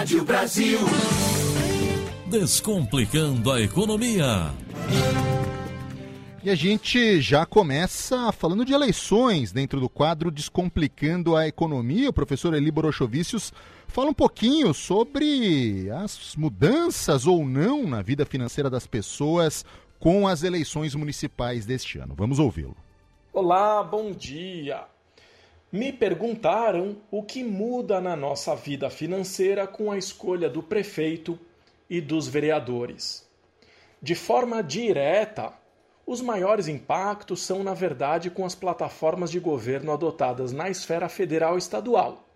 Rádio Brasil. Descomplicando a economia. E a gente já começa falando de eleições dentro do quadro Descomplicando a Economia. O professor Eli Borochovicius fala um pouquinho sobre as mudanças ou não na vida financeira das pessoas com as eleições municipais deste ano. Vamos ouvi-lo. Olá, bom dia. Me perguntaram o que muda na nossa vida financeira com a escolha do prefeito e dos vereadores. De forma direta, os maiores impactos são, na verdade, com as plataformas de governo adotadas na esfera federal e estadual.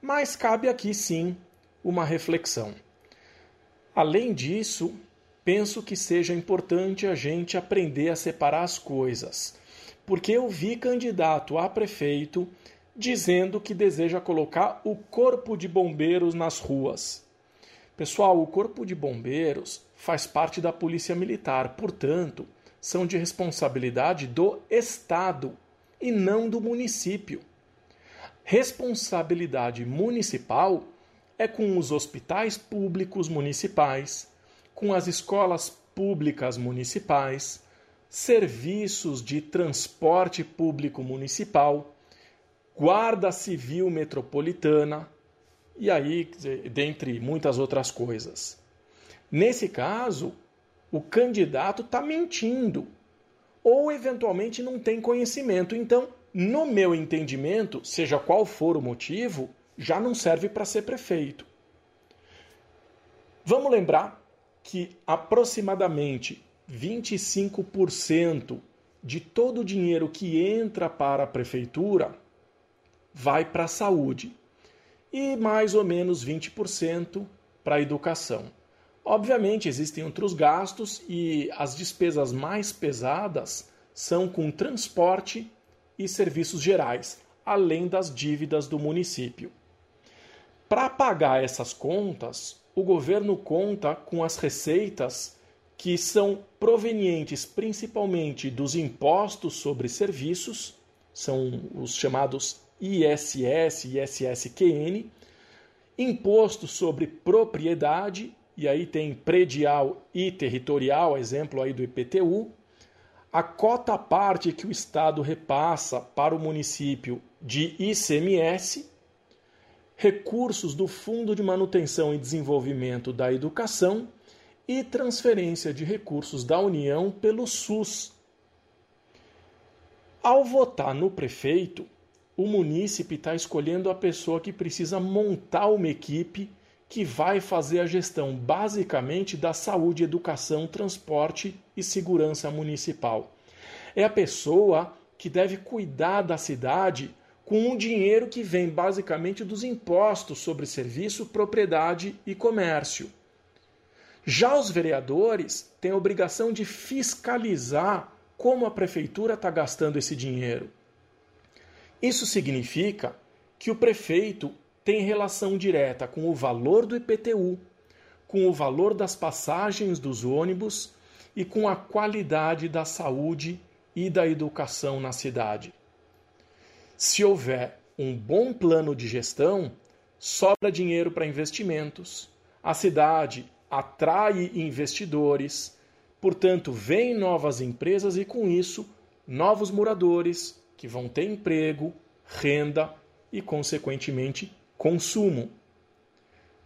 Mas cabe aqui sim uma reflexão. Além disso, penso que seja importante a gente aprender a separar as coisas, porque eu vi candidato a prefeito dizendo que deseja colocar o corpo de bombeiros nas ruas. Pessoal, o corpo de bombeiros faz parte da Polícia Militar, portanto, são de responsabilidade do Estado e não do município. Responsabilidade municipal é com os hospitais públicos municipais, com as escolas públicas municipais, serviços de transporte público municipal, Guarda Civil Metropolitana e aí, dentre muitas outras coisas. Nesse caso, o candidato está mentindo ou eventualmente não tem conhecimento. Então, no meu entendimento, seja qual for o motivo, já não serve para ser prefeito. Vamos lembrar que aproximadamente 25% de todo o dinheiro que entra para a prefeitura vai para a saúde e mais ou menos 20% para a educação. Obviamente, existem outros gastos e as despesas mais pesadas são com transporte e serviços gerais, além das dívidas do município. Para pagar essas contas, o governo conta com as receitas que são provenientes principalmente dos impostos sobre serviços, são os chamados ISS ISSQN, imposto sobre propriedade e aí tem predial e territorial, exemplo aí do IPTU, a cota parte que o Estado repassa para o município de ICMS, recursos do Fundo de Manutenção e Desenvolvimento da Educação e transferência de recursos da União pelo SUS. Ao votar no prefeito, o munícipe está escolhendo a pessoa que precisa montar uma equipe que vai fazer a gestão basicamente da saúde, educação, transporte e segurança municipal. É a pessoa que deve cuidar da cidade com o dinheiro que vem basicamente dos impostos sobre serviço, propriedade e comércio. Já os vereadores têm a obrigação de fiscalizar como a prefeitura está gastando esse dinheiro. Isso significa que o prefeito tem relação direta com o valor do IPTU, com o valor das passagens dos ônibus e com a qualidade da saúde e da educação na cidade. Se houver um bom plano de gestão, sobra dinheiro para investimentos, a cidade atrai investidores, portanto, vêm novas empresas e, com isso, novos moradores que vão ter emprego, renda e, consequentemente, consumo.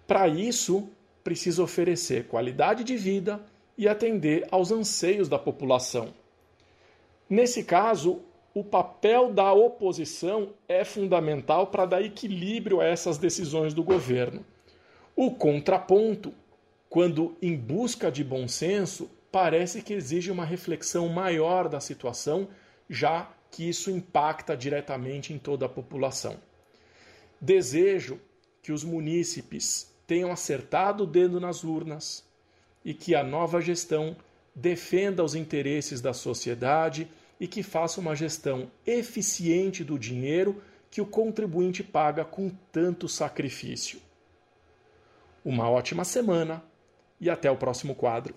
Para isso, precisa oferecer qualidade de vida e atender aos anseios da população. Nesse caso, o papel da oposição é fundamental para dar equilíbrio a essas decisões do governo. O contraponto, quando em busca de bom senso, parece que exige uma reflexão maior da situação, já que isso impacta diretamente em toda a população. Desejo que os munícipes tenham acertado o dedo nas urnas e que a nova gestão defenda os interesses da sociedade e que faça uma gestão eficiente do dinheiro que o contribuinte paga com tanto sacrifício. Uma ótima semana e até o próximo quadro.